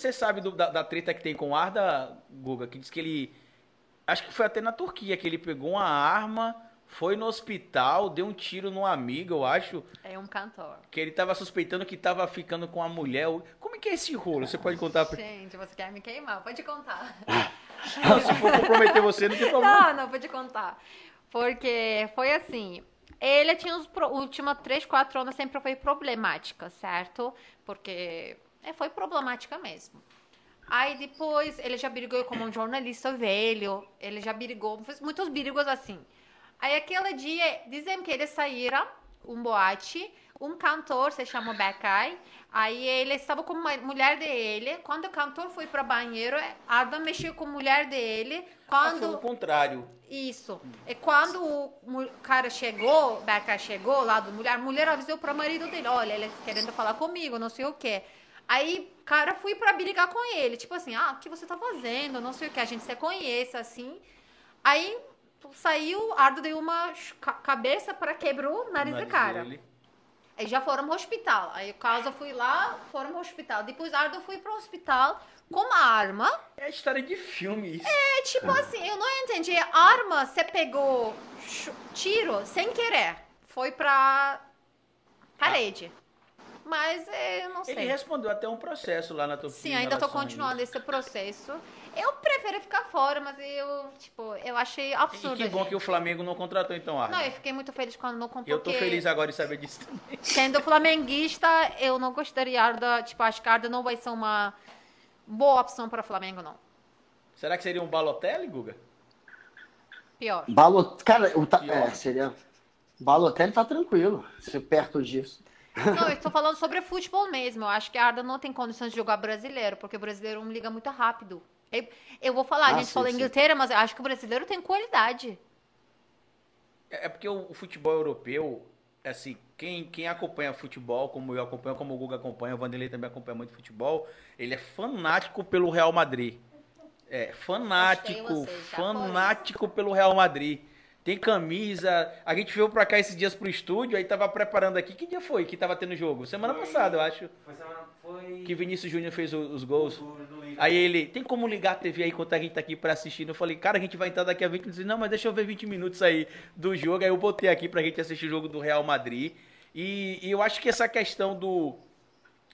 Você sabe do, da, da, treta que tem com o Arda, Guga, que diz que ele. Acho que foi até na Turquia que ele pegou uma arma, foi no hospital, deu um tiro num amigo, eu acho. É um cantor. Que ele tava suspeitando que tava ficando com a mulher. Como é que é esse rolo? Você pode contar pra Gente, você quer me queimar? Pode contar. Não, se for comprometer você, não tem problema. Não, não, pode contar. Porque foi assim, ele tinha os últimos 3, 4 anos sempre foi problemática, certo? Porque é, foi problemática mesmo. Aí depois ele já brigou como um jornalista velho, ele já brigou, fez muitos brigos assim. Aí aquele dia, dizem que eles saíram, um boate, um cantor se chama Beckay, aí ele estava com a mulher dele, quando o cantor foi para banheiro, Arda mexeu com a mulher dele, quando... Ah, foi o contrário. Isso. E quando o cara chegou, Beckay chegou lá do mulher, a mulher avisou para o marido dele, olha, ele querendo falar comigo, não sei o quê. Aí, cara, fui pra brigar com ele. Tipo assim, ah, o que você tá fazendo? Não sei o que. A gente se conhece, assim. Aí, saiu, Ardo deu uma cabeça para quebrou o nariz, nariz do cara. Dele. Aí já foram pro hospital. Aí, o caso, eu fui lá, foram pro hospital. Depois, Ardo foi pro hospital com uma arma. É história de filme isso. É, tipo assim, eu não entendi. Arma, você pegou tiro sem querer. Foi pra parede. Mas é, eu não sei. Ele respondeu até um processo lá na Turquia. Sim, ainda estou continuando esse processo. Eu prefiro ficar fora, mas eu, tipo, eu achei absurdo. E que bom gente. que o Flamengo não contratou então Arda. Não, eu fiquei muito feliz quando não comprou. Eu tô feliz agora de saber disso também. Sendo flamenguista, eu não gostaria Arda, tipo, acho que Arda não vai ser uma boa opção para Flamengo, não. Será que seria um Balotelli, Guga? Pior. Balot... Cara, o ta... Pior. É, seria... Balotelli tá tranquilo, se perto disso. Não, eu estou falando sobre futebol mesmo. Eu acho que a Arda não tem condições de jogar brasileiro, porque o brasileiro não liga muito rápido. Eu, eu vou falar, ah, a gente sim, fala sim. Inglaterra, mas eu acho que o brasileiro tem qualidade. É, é porque o, o futebol europeu, assim, quem, quem acompanha futebol, como eu acompanho, como o Guga acompanha, o Vanderlei também acompanha muito futebol, ele é fanático pelo Real Madrid. É, fanático, fanático pelo Real Madrid tem camisa. A gente veio pra cá esses dias pro estúdio, aí tava preparando aqui. Que dia foi que tava tendo jogo? Semana foi, passada, eu acho. Foi semana. Foi. Que Vinícius Júnior fez os, os gols. Do, do aí ele, tem como ligar a TV aí enquanto a gente tá aqui pra assistir? Eu falei, cara, a gente vai entrar daqui a 20 minutos. Não, mas deixa eu ver 20 minutos aí do jogo. Aí eu botei aqui pra gente assistir o jogo do Real Madrid. E, e eu acho que essa questão do,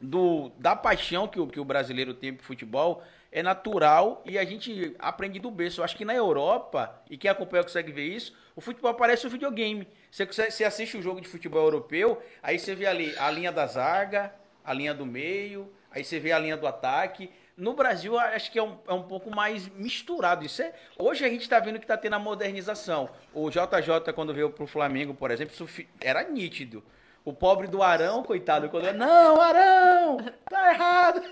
do da paixão que o, que o brasileiro tem pro futebol é natural e a gente aprende do berço. Eu acho que na Europa, e quem acompanha consegue ver isso, o futebol parece um videogame. Você, você assiste um jogo de futebol europeu, aí você vê ali a linha da zaga, a linha do meio, aí você vê a linha do ataque. No Brasil, acho que é um, é um pouco mais misturado. Isso é, hoje a gente está vendo que está tendo a modernização. O JJ, quando veio para o Flamengo, por exemplo, era nítido. O pobre do Arão, coitado, quando ele, não, Arão, tá errado.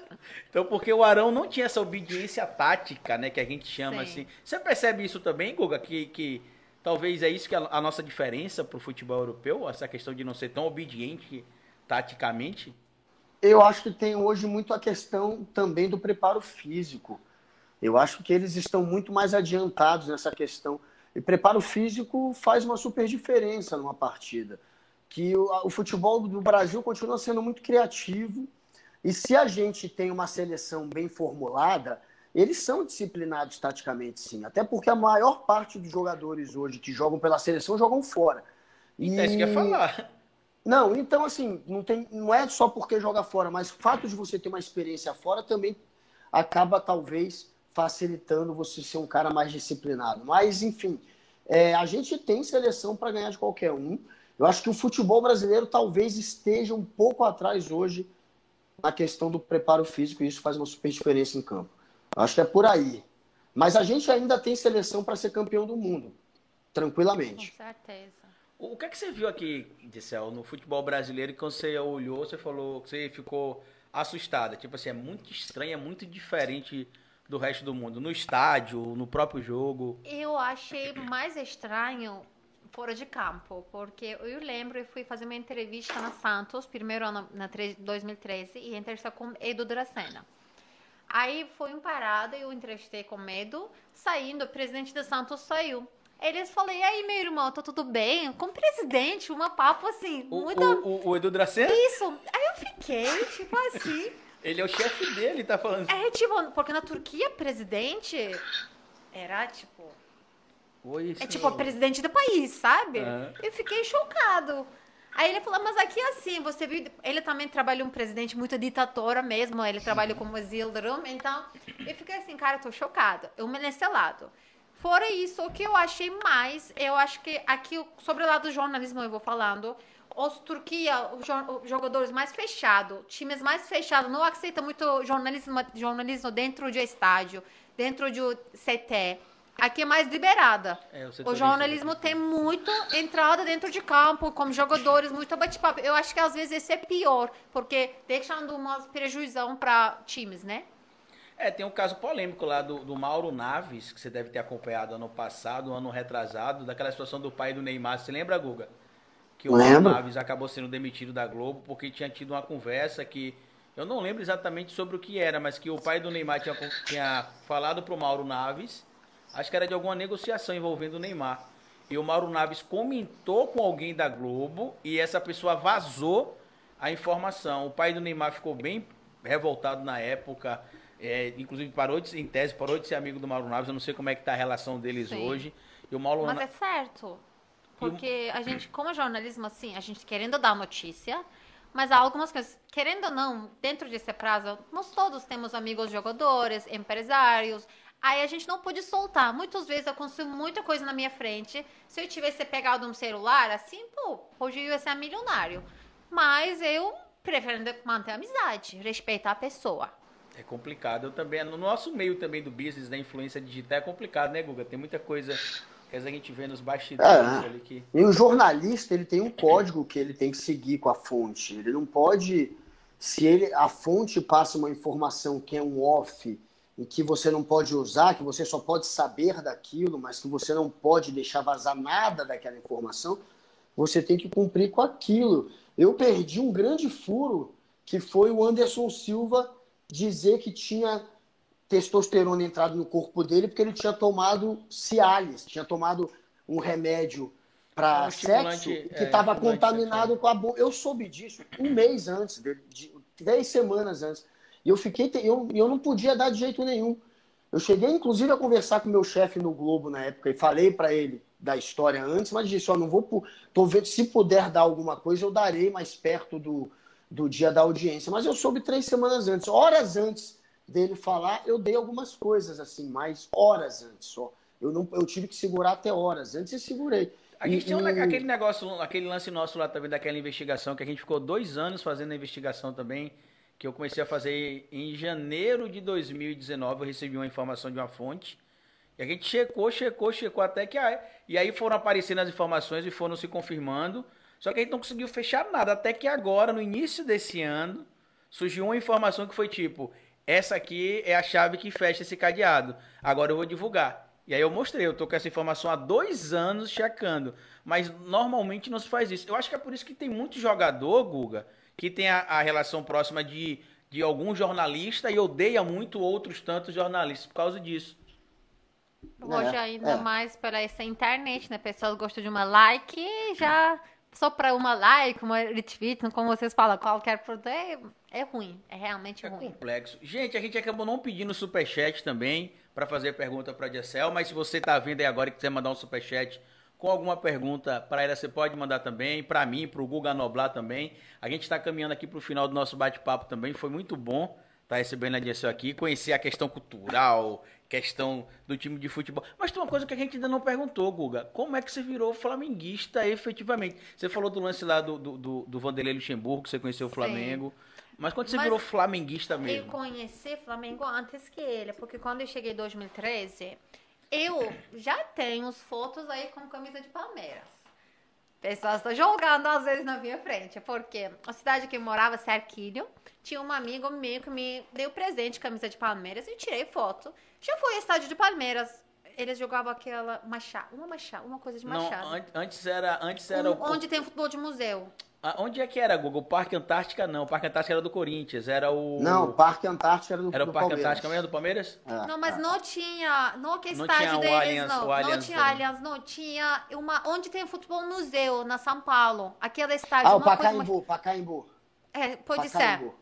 Então, porque o Arão não tinha essa obediência tática, né, que a gente chama Sim. assim. Você percebe isso também, Guga, que, que talvez é isso que é a nossa diferença pro futebol europeu, essa questão de não ser tão obediente taticamente? Eu acho que tem hoje muito a questão também do preparo físico. Eu acho que eles estão muito mais adiantados nessa questão. E preparo físico faz uma super diferença numa partida que o, o futebol do Brasil continua sendo muito criativo. E se a gente tem uma seleção bem formulada, eles são disciplinados taticamente, sim. Até porque a maior parte dos jogadores hoje que jogam pela seleção jogam fora. E é isso que ia falar. Não, então assim, não, tem, não é só porque joga fora, mas o fato de você ter uma experiência fora também acaba talvez facilitando você ser um cara mais disciplinado. Mas, enfim, é, a gente tem seleção para ganhar de qualquer um. Eu acho que o futebol brasileiro talvez esteja um pouco atrás hoje na questão do preparo físico e isso faz uma super diferença em campo. Eu acho que é por aí. Mas a gente ainda tem seleção para ser campeão do mundo, tranquilamente. Com certeza. O que é que você viu aqui, Dissel, no futebol brasileiro, que quando você olhou, você falou que você ficou assustada? Tipo assim, é muito estranho, é muito diferente do resto do mundo, no estádio, no próprio jogo. Eu achei mais estranho fora de campo, porque eu lembro, eu fui fazer uma entrevista na Santos, primeiro ano, na 2013, e entrevista com Edu Dracena. Aí foi um parada, eu entrevistei com Edu, saindo, o presidente da Santos saiu. Eles falaram, e aí, meu irmão, tá tudo bem? Com o presidente, uma papo assim, o, muito... O, o, o Edu Dracena? Isso. Aí eu fiquei, tipo assim, Ele é o chefe dele, tá falando. É, tipo, porque na Turquia, presidente era, tipo... Oi, É tipo, o presidente do país, sabe? Aham. Eu fiquei chocado. Aí ele falou, mas aqui é assim, você viu... Ele também trabalhou um presidente muito ditadora mesmo, ele trabalhou como Yildirim, então... Eu fiquei assim, cara, eu tô chocado. Eu me nesse lado. Fora isso, o que eu achei mais, eu acho que aqui, sobre o lado do jornalismo, eu vou falando, os Turquia, os jo- os jogadores mais fechados, times mais fechados, não aceitam muito jornalismo, jornalismo dentro de estádio, dentro de CT. Aqui é mais liberada. É, o O setorista, jornalismo né? tem muito entrada dentro de campo, como jogadores, muito bate-papo. Eu acho que às vezes esse é pior, porque deixando umas prejuízão para times, né? É, tem um caso polêmico lá do, do Mauro Naves, que você deve ter acompanhado ano passado, ano retrasado, daquela situação do pai do Neymar. Você lembra, Guga? Que o. Mauro Naves acabou sendo demitido da Globo porque tinha tido uma conversa que. Eu não lembro exatamente sobre o que era, mas que o pai do Neymar tinha, tinha falado pro Mauro Naves, acho que era de alguma negociação envolvendo o Neymar. E o Mauro Naves comentou com alguém da Globo e essa pessoa vazou a informação. O pai do Neymar ficou bem revoltado na época. é, inclusive parou de, em tese, parou de ser amigo do Mauro Naves. Eu não sei como é que tá a relação deles Sim. hoje. E o Mauro Mas Na- é certo. Porque a gente, como jornalismo, assim, a gente querendo dar notícia, mas há algumas coisas, querendo ou não, dentro desse prazo, nós todos temos amigos jogadores, empresários. Aí a gente não pode soltar. Muitas vezes eu consumo muita coisa na minha frente. Se eu tivesse pegado um celular, assim, pô, hoje eu ia ser milionário. Mas eu prefiro manter a amizade, respeitar a pessoa. É complicado. Eu também, no nosso meio também do business, da influência digital, é complicado, né, Guga? Tem muita coisa que a gente vê nos bastidores É. ali que. E o jornalista, ele tem um código que ele tem que seguir com a fonte. Ele não pode, se ele a fonte passa uma informação que é um off e que você não pode usar, que você só pode saber daquilo, mas que você não pode deixar vazar nada daquela informação, você tem que cumprir com aquilo. Eu perdi um grande furo, que foi o Anderson Silva dizer que tinha testosterona entrado no corpo dele porque ele tinha tomado Cialis, tinha tomado um remédio É para um estimulante, sexo que é, estava estimulante contaminado com a bomba. Eu soube disso um mês antes, dele, de, dez semanas antes. E eu fiquei, eu, eu não podia dar de jeito nenhum. Eu cheguei, inclusive, a conversar com o meu chefe no Globo na época e falei para ele da história antes, mas disse: Ó, não vou. Tô vendo, se puder dar alguma coisa, eu darei mais perto do, do dia da audiência. Mas eu soube três semanas antes, horas antes dele falar, eu dei algumas coisas assim, mas horas antes só. Eu, não, eu tive que segurar até horas antes e segurei. A gente um- e- aquele negócio, aquele lance nosso lá também daquela investigação, que a gente ficou dois anos fazendo a investigação também, que eu comecei a fazer em janeiro de 2019, eu recebi uma informação de uma fonte, e a gente checou, checou, checou até que... E aí foram aparecendo as informações e foram se confirmando, só que a gente não conseguiu fechar nada, até que agora, no início desse ano, surgiu uma informação que foi tipo, essa aqui é a chave que fecha esse cadeado, agora eu vou divulgar. E aí eu mostrei, eu tô com essa informação há dois anos checando. Mas normalmente não se faz isso. Eu acho que é por isso que tem muito jogador, Guga, que tem a, a relação próxima de, de algum jornalista e odeia muito outros tantos jornalistas por causa disso. Hoje É, ainda é. mais pela essa internet, né? Pessoas gostam de uma like e já só para uma like, uma retweet, como vocês falam, qualquer produto é, é ruim, é realmente É ruim. complexo. Gente, a gente acabou não pedindo superchat também para fazer pergunta para a Jessel, mas se você tá vendo aí agora e quiser mandar um superchat com alguma pergunta para ela, você pode mandar também, para mim, para o Guga Noblar também. A gente está caminhando aqui para o final do nosso bate-papo também, foi muito bom estar recebendo a Jessel aqui, conhecer a questão cultural, questão do time de futebol. Mas tem uma coisa que a gente ainda não perguntou, Guga, como é que você virou flamenguista efetivamente? Você falou do lance lá do, do, do, do Vanderlei Luxemburgo, que você conheceu o Sim. Flamengo, mas quando você Mas virou flamenguista Eu mesmo? conheci Flamengo antes que ele, porque quando eu cheguei em 2013, eu já tenho as fotos aí com camisa de Palmeiras. Pessoas estão jogando às vezes na minha frente, porque a cidade que eu morava, Cerquilho, tinha um amigo meu que me deu presente de camisa de Palmeiras e tirei foto. Já ao estádio de Palmeiras. Eles jogavam aquela machado, uma machado, uma coisa de Não, machado. an- antes era, antes era Um- o, onde tem futebol de museu. Ah, onde é que era, Google? O Parque Antártica não, o Parque Antártica era do Corinthians, era o Não, o Parque Antártico era do, era o Parque Palmeiras. Antártica mesmo do Palmeiras? É, Não, mas é. não tinha. Não que Não estádio deles, Allianz- não. não Allianz tinha também. Allianz, não. Tinha uma. Onde tem futebol museu, na São Paulo. Aquele estádio. Ah, o Pacaembu, Pacaembu. É, pode ser. Pacaembu.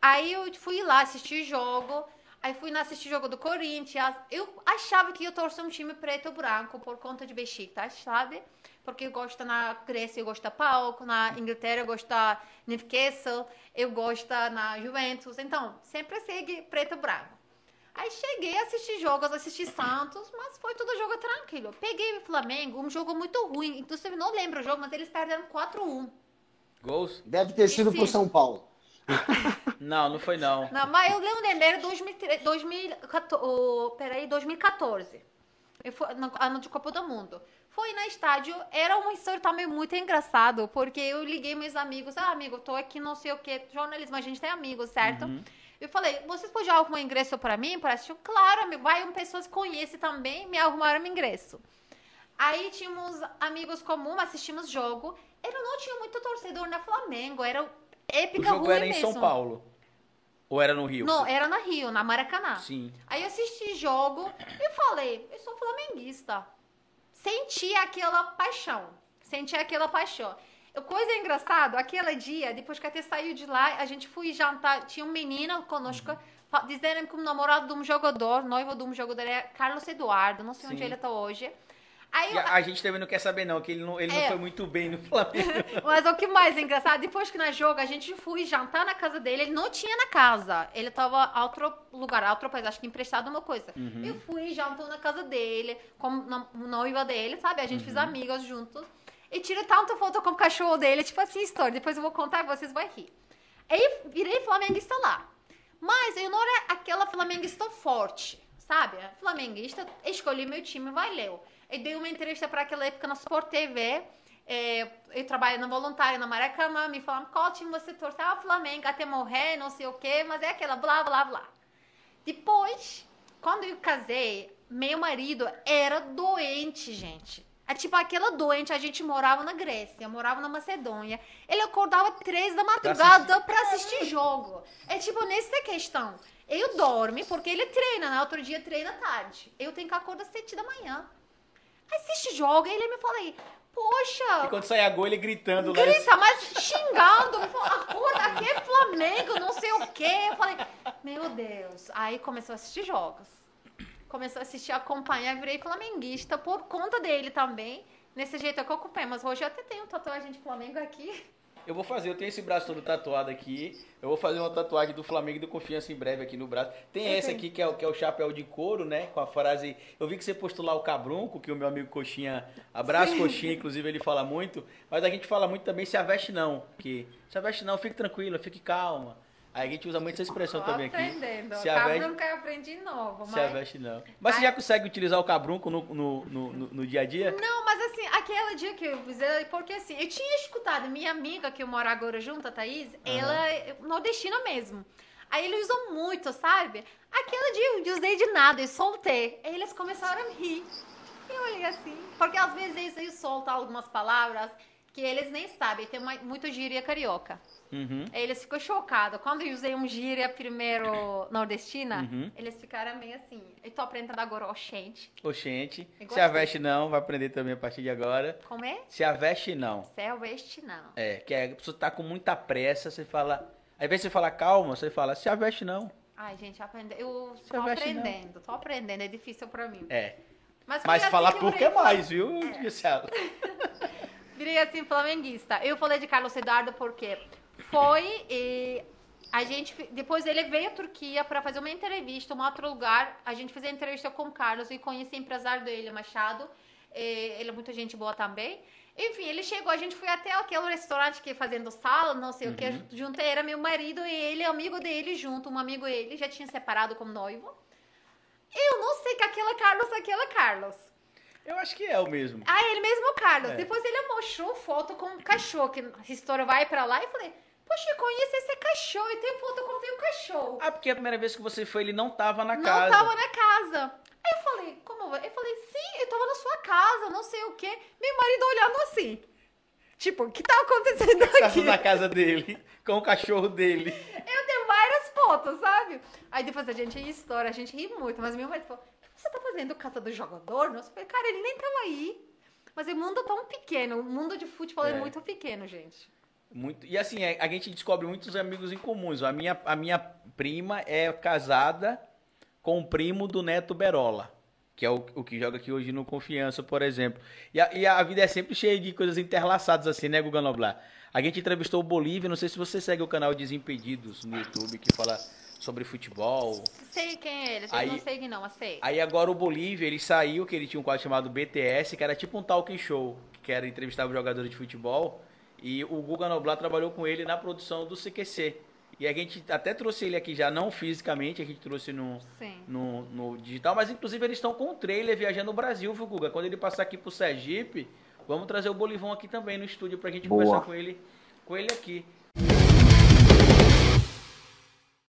Aí eu fui lá assistir jogo. Aí fui lá assistir jogo do Corinthians. Eu achava que eu torço um time preto ou branco por conta de Besiktas, sabe? Porque eu gosto na Grécia, eu gosto da PAOK, na Inglaterra eu gosto da Newcastle, eu gosto na Juventus. Então, sempre segue preto ou branco. Aí cheguei a assistir jogos, assisti Santos, mas foi tudo jogo tranquilo. Peguei o Flamengo, um jogo muito ruim. Inclusive, não lembro o jogo, mas eles perderam 4-1. Gols? Deve ter sido pro São Paulo. Não, não foi não. Não, mas eu lembro 2013, 2014, oh, peraí, 2014. Eu fui, no ano de Copa do Mundo. Fui na estádio, era uma história também muito engraçado, porque eu liguei meus amigos, ah, amigo, tô aqui não sei o que, jornalismo, a gente tem amigos, certo? Eu falei, vocês podem arrumar um ingresso para mim, para assistir? Claro, amigo, vai, uma pessoa que conhece também, me arrumaram um ingresso. Aí tínhamos amigos comuns, assistimos jogo. Eu não tinha muito torcedor na Flamengo, era O épica jogo ruim era em mesmo. São Paulo. Ou era no Rio? Não, era na Rio, na Maracanã. Sim. Aí eu assisti jogo e falei, eu sou flamenguista. Senti aquela paixão. Senti aquela paixão. Coisa engraçada, aquele dia, depois que até saiu de lá, a gente foi jantar, tinha um menino conosco, fa- dizendo que o namorado de um jogador, noivo de um jogador, é Carlos Eduardo, não sei onde Sim. ele tá hoje. Aí a, a gente também não quer saber não, que ele não, ele não É. foi muito bem no Flamengo. Mas o que mais é engraçado, depois que nós jogo, a gente foi jantar na casa dele, ele não tinha na casa. Ele tava a outro lugar, a outro país, acho que emprestado uma coisa. Eu fui, jantou na casa dele, com na- noiva dele, sabe? A gente fez amigos juntos. E tirei tanta foto com o cachorro dele, tipo assim, história. Depois eu vou contar e vocês vão rir. Aí virei flamenguista lá. Mas eu não era aquela flamenguista forte, sabe? Flamenguista, escolhi meu time, valeu. Eu dei uma entrevista para aquela época na Sport TV. é, eu trabalho na voluntária na Maracanã, me falaram qual time você torce? Ah, Flamengo, até morrer, não sei o quê, mas é aquela blá, blá, blá. Depois, quando eu casei, meu marido era doente, gente. É tipo aquela doente, a gente morava na Grécia, morava na Macedônia. Ele acordava três da madrugada pra assistir jogo. É tipo nessa questão. Eu dormo, porque ele treina, né? Outro dia treina tarde. Eu tenho que acordar às sete da manhã. Assiste jogo, e ele me fala aí, poxa, E quando saía gol, ele gritando lá. grita, mas xingando, me falou, acorda, aqui é Flamengo, não sei o quê. Eu falei, meu Deus. Aí começou a assistir jogos. Começou a assistir, acompanhar, virei flamenguista por conta dele também. Nesse jeito é que eu ocupei, mas hoje eu até tenho tatuagem de Flamengo aqui. Eu vou fazer, eu tenho esse braço todo tatuado aqui. Eu vou fazer uma tatuagem do Flamengo e do Confiança em breve aqui no braço. Tem Eu esse tenho. aqui que é, o- que é o chapéu de couro, né? Com a frase. Eu vi que você postou lá o cabrunco, que o meu amigo Coxinha. Abraço, Coxinha, inclusive ele fala muito. Mas a gente fala muito também se aveste não. Que se aveste não, fique tranquila, fique calma. Aí a gente usa muito essa expressão também aqui. aprendendo. Se aveste, Cabrunca eu aprendi novo, se mas... aveste não. Mas você já consegue utilizar o cabrunco no, no, no, no- dia a dia? Não, mas assim, aquele dia que eu fiz, é porque assim, eu tinha escutado, minha amiga que eu moro agora junto, a Thaís, ela é nordestina mesmo. Aí ele usou muito, sabe? Aquele dia eu usei de nada, eu soltei. Aí eles começaram a rir. Eu olhei assim, porque às vezes eu solto algumas palavras que eles nem sabem, tem uma, muito gíria carioca. Uhum. Eles ficam chocados. Quando eu usei um gíria primeiro nordestina, Uhum. eles ficaram meio assim. Eu tô aprendendo agora, oxente. Oxente. Se aveste não, vai aprender também a partir de agora. Como é? Se aveste não. Céu, este não. É, que é, a pessoa tá com muita pressa, você fala. Ao invés de você falar calma, você fala, se aveste não. Ai, gente, aprende... eu Se tô aveste, não. aprendendo, tô aprendendo, é difícil pra mim. É. Mas, Mas assim falar que eu turco é mais, viu, Gisela? Virei assim, flamenguista. Eu falei de Carlos Eduardo porque foi e a gente, depois ele veio à Turquia para fazer uma entrevista, um outro lugar. A gente fez a entrevista com o Carlos e conheci o empresário dele, Machado. Ele é muita gente boa também. Enfim, ele chegou, a gente foi até aquele restaurante que fazendo sala, não sei o que, junto era meu marido e ele, amigo dele junto, um amigo dele, já tinha separado como noivo. Eu não sei que aquele Carlos, aquele Carlos. Eu acho que é o mesmo. Ah, ele mesmo, Carlos. É. Depois ele mostrou foto com um cachorro, que a história vai pra lá. E falei, poxa, conheço esse cachorro. E tem foto com um cachorro. Ah, porque a primeira vez que você foi, ele não tava na não casa. tava na casa. Aí eu falei, como vai? Eu falei, sim, eu tava na sua casa, não sei o quê. Meu marido olhando assim. Tipo, o que tá acontecendo Tava aqui? na casa dele, com o cachorro dele. Eu tenho várias fotos, sabe? Aí depois a gente ri história, a gente ri muito. Mas meu marido falou, o você tá fazendo casa do jogador? Nossa, eu falei, cara, ele nem tava aí. Mas o mundo é tão pequeno, o mundo de futebol é, É. muito pequeno, gente. Muito, e assim, é, a gente descobre muitos amigos em comuns. A minha, a minha prima é casada com o primo do Neto Berola, que é o, o que joga aqui hoje no Confiança, por exemplo. E a, e a vida é sempre cheia de coisas interlaçadas assim, né, Guga Noblar? A gente entrevistou o Bolívia, não sei se você segue o canal Desimpedidos no YouTube, que fala sobre futebol. Sei quem é ele, eu Aí- não sei quem não, mas sei. Aí agora o Bolívia, ele saiu, que ele tinha um quadro chamado BTS, que era tipo um talk show, que era entrevistar os jogadores de futebol. E o Guga Noblar trabalhou com ele na produção do CQC. E a gente até trouxe ele aqui já, não fisicamente, a gente trouxe no, no, no digital, mas inclusive eles estão com o trailer viajando no Brasil, viu, Guga? Quando ele passar aqui pro Sergipe, vamos trazer o Bolivão aqui também no estúdio pra gente Boa. conversar com ele, com ele aqui.